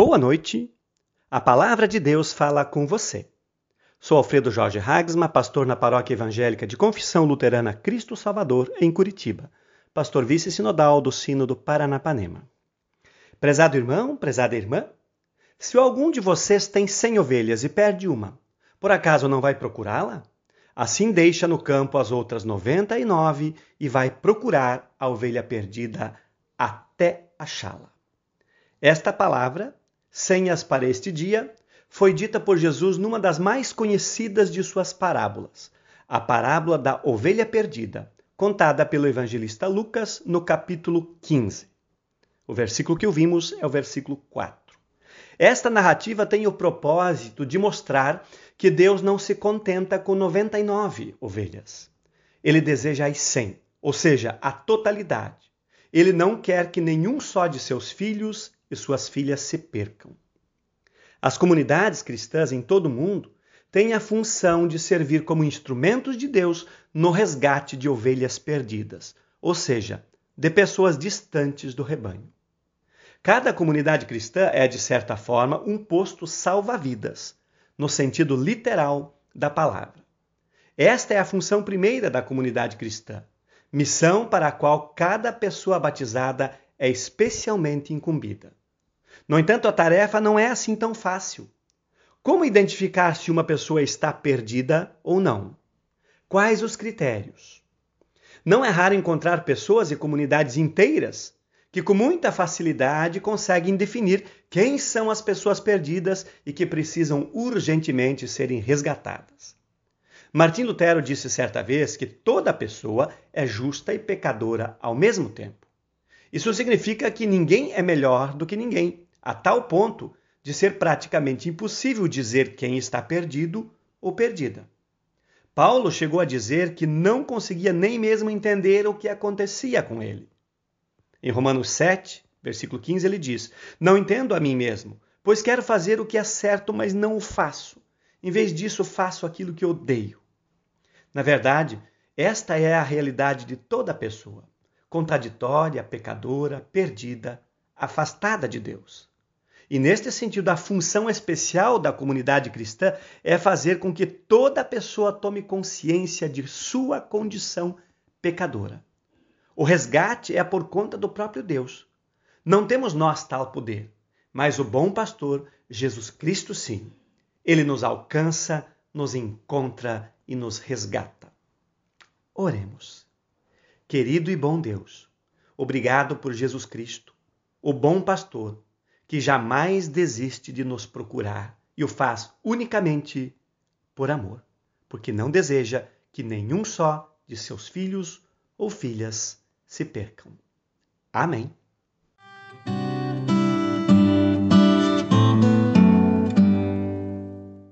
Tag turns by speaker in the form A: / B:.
A: Boa noite. A palavra de Deus fala com você. Sou Alfredo Jorge Hagsma, pastor na Paróquia Evangélica de Confissão Luterana Cristo Salvador, em Curitiba, pastor vice-sinodal do Sino do Paranapanema. Prezado irmão, prezada irmã, se algum de vocês tem cem ovelhas e perde uma, por acaso não vai procurá-la? Assim deixa no campo as outras noventa e nove e vai procurar a ovelha perdida até achá-la. Esta palavra, senhas para este dia, foi dita por Jesus numa das mais conhecidas de suas parábolas, a parábola da ovelha perdida, contada pelo evangelista Lucas no capítulo 15. O versículo que ouvimos é o versículo 4. Esta narrativa tem o propósito de mostrar que Deus não se contenta com 99 ovelhas. Ele deseja as 100, ou seja, a totalidade. Ele não quer que nenhum só de seus filhos e suas filhas se percam. As comunidades cristãs em todo o mundo têm a função de servir como instrumentos de Deus no resgate de ovelhas perdidas, ou seja, de pessoas distantes do rebanho. Cada comunidade cristã é, de certa forma, um posto salva-vidas, no sentido literal da palavra. Esta é a função primeira da comunidade cristã, missão para a qual cada pessoa batizada é especialmente incumbida. No entanto, a tarefa não é assim tão fácil. Como identificar se uma pessoa está perdida ou não? Quais os critérios? Não é raro encontrar pessoas e comunidades inteiras que, com muita facilidade, conseguem definir quem são as pessoas perdidas e que precisam urgentemente serem resgatadas. Martim Lutero disse certa vez que toda pessoa é justa e pecadora ao mesmo tempo. Isso significa que ninguém é melhor do que ninguém a tal ponto de ser praticamente impossível dizer quem está perdido ou perdida. Paulo chegou a dizer que não conseguia nem mesmo entender o que acontecia com ele. Em Romanos 7, versículo 15, ele diz: Não entendo a mim mesmo, pois quero fazer o que é certo, mas não o faço. Em vez disso, faço aquilo que odeio. Na verdade, esta é a realidade de toda pessoa, contraditória, pecadora, perdida, afastada de Deus. E neste sentido, a função especial da comunidade cristã é fazer com que toda pessoa tome consciência de sua condição pecadora. O resgate é por conta do próprio Deus. Não temos nós tal poder, mas o bom pastor, Jesus Cristo, sim. Ele nos alcança, nos encontra e nos resgata. Oremos. Querido e bom Deus, obrigado por Jesus Cristo, o bom pastor que jamais desiste de nos procurar e o faz unicamente por amor, porque não deseja que nenhum só de seus filhos ou filhas se percam. Amém.